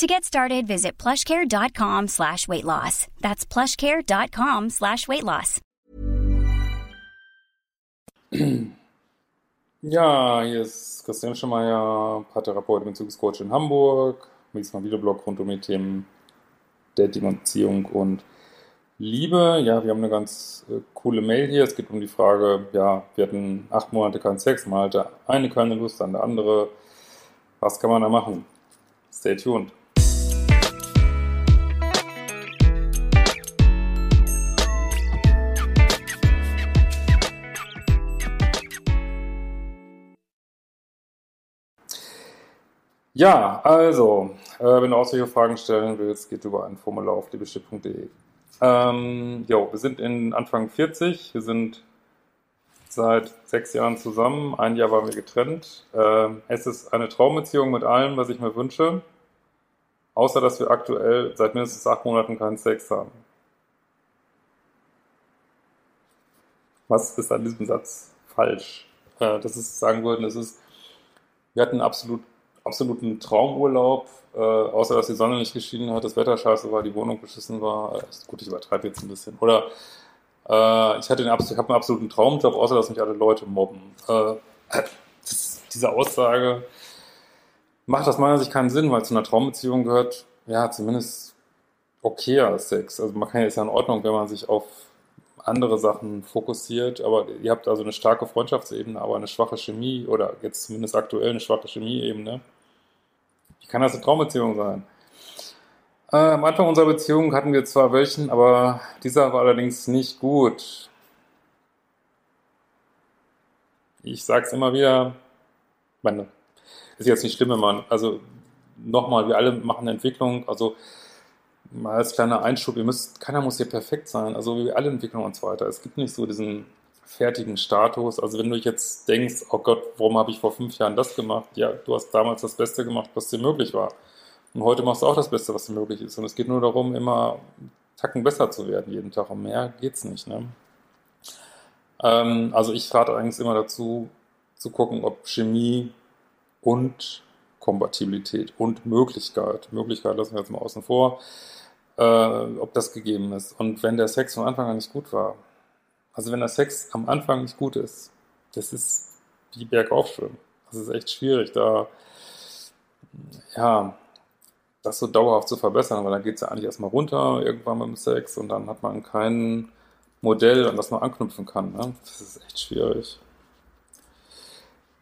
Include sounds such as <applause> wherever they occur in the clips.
To get started, visit plushcare.com slash weight loss. That's plushcare.com slash weight loss. Ja, hier ist Christian Schemeier, Paartherapeut Bezugscoach in Hamburg. Diesmal Videoblog rund um die Themen Dating und Beziehung und Liebe. Ja, wir haben eine ganz äh, coole Mail hier. Es geht um die Frage, ja, wir hatten acht Monate keinen Sex, mal hatte eine keine Lust, dann der andere. Was kann man da machen? Stay tuned. Ja, also, äh, wenn du auch solche Fragen stellen willst, geht über ein Formular auf liebeschiff.de. Ähm, jo, wir sind in Anfang 40, wir sind seit sechs Jahren zusammen, ein Jahr waren wir getrennt. Äh, es ist eine Traumbeziehung mit allem, was ich mir wünsche, außer dass wir aktuell seit mindestens acht Monaten keinen Sex haben. Was ist an diesem Satz falsch? Äh, das ist sagen würden, es ist, wir hatten absolut absoluten Traumurlaub, äh, außer dass die Sonne nicht geschienen hat, das Wetter scheiße war, die Wohnung beschissen war. Äh, gut, ich übertreibe jetzt ein bisschen. Oder äh, ich hatte den, ich habe einen absoluten Traumjob, außer dass mich alle Leute mobben. Äh, das, diese Aussage macht aus meiner Sicht keinen Sinn, weil zu einer Traumbeziehung gehört, ja, zumindest okayer Sex. Also man kann ja, ist ja in Ordnung, wenn man sich auf andere Sachen fokussiert, aber ihr habt also eine starke Freundschaftsebene, aber eine schwache Chemie oder jetzt zumindest aktuell eine schwache Chemieebene. Wie kann das eine Traumbeziehung sein? Äh, am Anfang unserer Beziehung hatten wir zwar welchen, aber dieser war allerdings nicht gut. Ich sag's immer wieder, meine, ist jetzt nicht schlimm, wenn also nochmal, wir alle machen Entwicklung, also mal als kleiner Einschub, ihr müsst, keiner muss hier perfekt sein. Also wir alle entwickeln uns weiter. Es gibt nicht so diesen fertigen Status. Also wenn du jetzt denkst, oh Gott, warum habe ich vor fünf Jahren das gemacht? Ja, du hast damals das Beste gemacht, was dir möglich war. Und heute machst du auch das Beste, was dir möglich ist. Und es geht nur darum, immer Tacken besser zu werden jeden Tag. Um mehr geht's nicht. Ne? Ähm, also ich rate eigentlich immer dazu, zu gucken, ob Chemie und Kompatibilität und Möglichkeit, Möglichkeit lassen wir jetzt mal außen vor, äh, ob das gegeben ist. Und wenn der Sex von Anfang an nicht gut war, also wenn der Sex am Anfang nicht gut ist, das ist wie Bergaufschwimmen. Das ist echt schwierig, da ja, das so dauerhaft zu verbessern, weil dann geht es ja eigentlich erstmal runter, irgendwann mit dem Sex und dann hat man kein Modell, an das man anknüpfen kann. Ne? Das ist echt schwierig.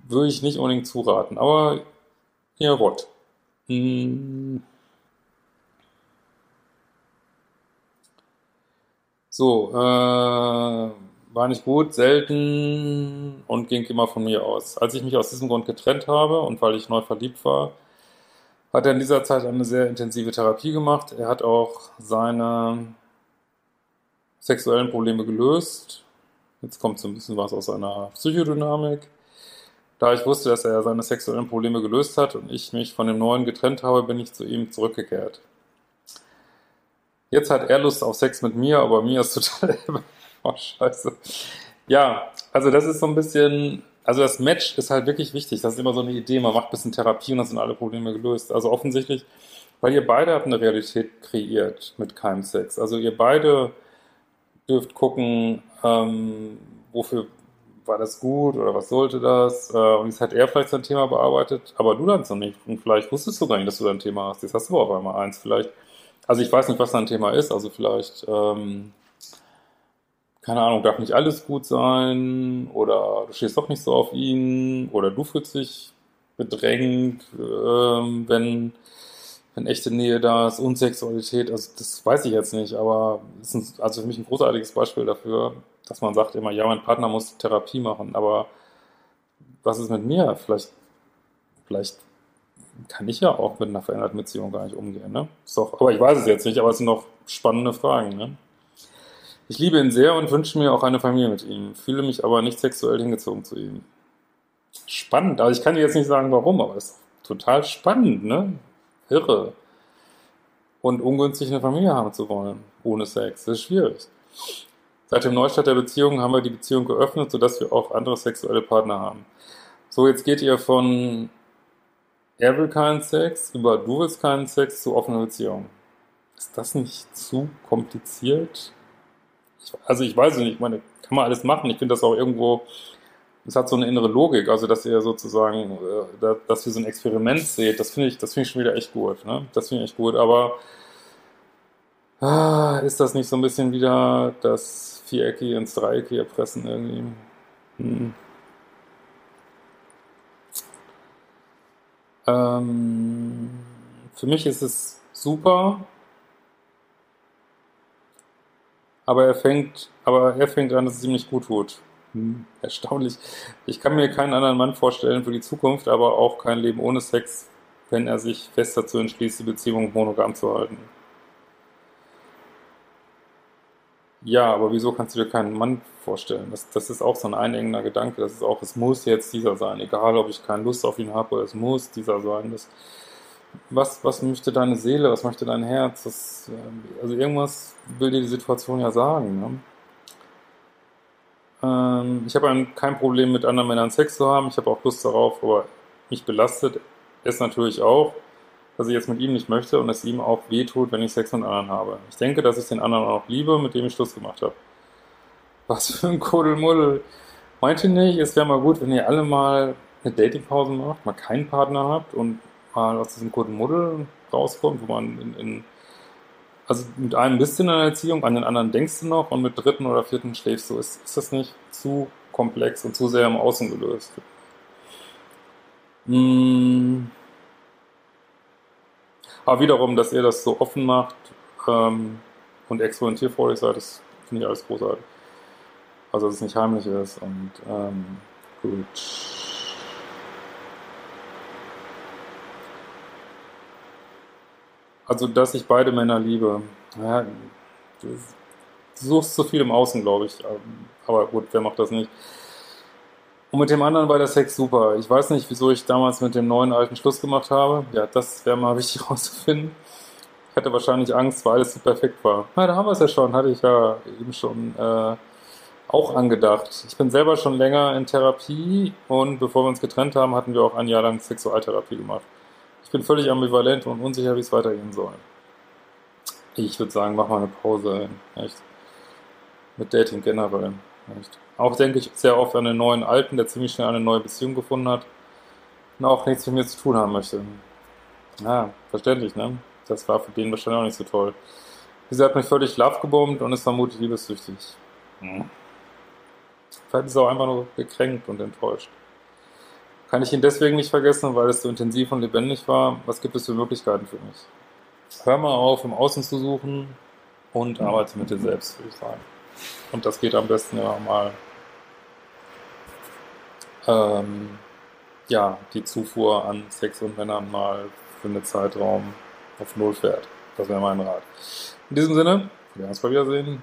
Würde ich nicht unbedingt zuraten, aber ihr wollt. Hm. So, äh, war nicht gut, selten und ging immer von mir aus. Als ich mich aus diesem Grund getrennt habe und weil ich neu verliebt war, hat er in dieser Zeit eine sehr intensive Therapie gemacht. Er hat auch seine sexuellen Probleme gelöst. Jetzt kommt so ein bisschen was aus seiner Psychodynamik. Da ich wusste, dass er seine sexuellen Probleme gelöst hat und ich mich von dem Neuen getrennt habe, bin ich zu ihm zurückgekehrt. Jetzt hat er Lust auf Sex mit mir, aber mir ist <laughs> total. oh, scheiße. Ja, also das ist so ein bisschen. Also das Match ist halt wirklich wichtig. Das ist immer so eine Idee. Man macht ein bisschen Therapie und dann sind alle Probleme gelöst. Also offensichtlich, weil ihr beide habt eine Realität kreiert mit keinem Sex. Also ihr beide dürft gucken, ähm, wofür war das gut oder was sollte das? Äh, und jetzt hat er vielleicht sein Thema bearbeitet, aber du dann noch nicht. Und vielleicht wusstest du gar nicht, dass du dein Thema hast. Jetzt hast du aber auf einmal eins. Vielleicht also ich weiß nicht, was dein Thema ist. Also vielleicht, ähm, keine Ahnung, darf nicht alles gut sein oder du stehst doch nicht so auf ihn oder du fühlst dich bedrängt, ähm, wenn, wenn echte Nähe da ist und Sexualität. Also das weiß ich jetzt nicht, aber es ist ein, also für mich ein großartiges Beispiel dafür, dass man sagt immer, ja, mein Partner muss Therapie machen, aber was ist mit mir? Vielleicht, vielleicht kann ich ja auch mit einer veränderten Beziehung gar nicht umgehen. Ne? Ist doch, aber ich weiß es jetzt nicht, aber es sind noch spannende Fragen. Ne? Ich liebe ihn sehr und wünsche mir auch eine Familie mit ihm, fühle mich aber nicht sexuell hingezogen zu ihm. Spannend, also ich kann dir jetzt nicht sagen, warum, aber es ist total spannend, ne? Irre. Und ungünstig eine Familie haben zu wollen, ohne Sex, das ist schwierig. Seit dem Neustart der Beziehung haben wir die Beziehung geöffnet, sodass wir auch andere sexuelle Partner haben. So, jetzt geht ihr von er will keinen Sex über du willst keinen Sex zu offener Beziehung. Ist das nicht zu kompliziert? Ich, also ich weiß nicht, ich meine, kann man alles machen. Ich finde das auch irgendwo, es hat so eine innere Logik, also dass ihr sozusagen, äh, dass ihr so ein Experiment seht, das finde ich, das finde ich schon wieder echt gut. Ne? Das finde ich echt gut, aber ah, ist das nicht so ein bisschen wieder das Viereckige ins Dreieckige pressen irgendwie? Hm. Ähm, für mich ist es super, aber er fängt, aber er fängt an, dass es ihm nicht gut tut. Hm, <laughs> erstaunlich. Ich kann mir keinen anderen Mann vorstellen für die Zukunft, aber auch kein Leben ohne Sex, wenn er sich fest dazu entschließt, die Beziehung monogam zu halten. Ja, aber wieso kannst du dir keinen Mann vorstellen? Das, das ist auch so ein einengender Gedanke. Das ist auch, es muss jetzt dieser sein, egal ob ich keine Lust auf ihn habe oder es muss dieser sein. Das, was, was möchte deine Seele, was möchte dein Herz? Das, ähm, also irgendwas will dir die Situation ja sagen. Ne? Ähm, ich habe kein Problem mit anderen Männern Sex zu haben. Ich habe auch Lust darauf, aber mich belastet es natürlich auch, dass ich jetzt mit ihm nicht möchte und es ihm auch wehtut, wenn ich Sex mit anderen habe. Ich denke, dass ich den anderen auch liebe, mit dem ich Schluss gemacht habe. Was für ein Kuddelmuddel. Meint ihr nicht, es wäre mal gut, wenn ihr alle mal eine Datingpause macht, mal keinen Partner habt und mal aus diesem Kuddelmuddel rauskommt, wo man in, in also mit einem du in einer Erziehung, an den anderen denkst du noch und mit dritten oder vierten schläfst du. Ist, ist das nicht zu komplex und zu sehr im Außen gelöst? Hm. Aber wiederum, dass ihr das so offen macht ähm, und experimentierfreudig seid, das finde ich alles großartig. Also, dass es nicht heimlich ist und ähm, gut. Also, dass ich beide Männer liebe. Ja, du suchst zu viel im Außen, glaube ich. Aber gut, wer macht das nicht? Und mit dem anderen war der Sex super. Ich weiß nicht, wieso ich damals mit dem neuen alten Schluss gemacht habe. Ja, das wäre mal wichtig <laughs> herauszufinden. Ich hatte wahrscheinlich Angst, weil alles so perfekt war. Na, da haben wir es ja schon, hatte ich ja eben schon äh, auch angedacht. Ich bin selber schon länger in Therapie und bevor wir uns getrennt haben, hatten wir auch ein Jahr lang Sexualtherapie gemacht. Ich bin völlig ambivalent und unsicher, wie es weitergehen soll. Ich würde sagen, mach mal eine Pause. Echt. Mit Dating generell. Echt. Auch denke ich sehr oft an den neuen Alten, der ziemlich schnell eine neue Beziehung gefunden hat und auch nichts mit mir zu tun haben möchte. Ja, verständlich, ne? Das war für den wahrscheinlich auch nicht so toll. Sie hat mich völlig love gebombt und ist vermutlich liebessüchtig. Hm. Vielleicht ist er auch einfach nur gekränkt und enttäuscht. Kann ich ihn deswegen nicht vergessen, weil es so intensiv und lebendig war? Was gibt es für Möglichkeiten für mich? Hör mal auf, im Außen zu suchen und arbeite mit dir selbst, würde ich sagen. Und das geht am besten ja mal ähm, ja, die Zufuhr an Sex und Männern mal für einen Zeitraum auf Null fährt. Das wäre mein Rat. In diesem Sinne, wir werden uns mal wiedersehen.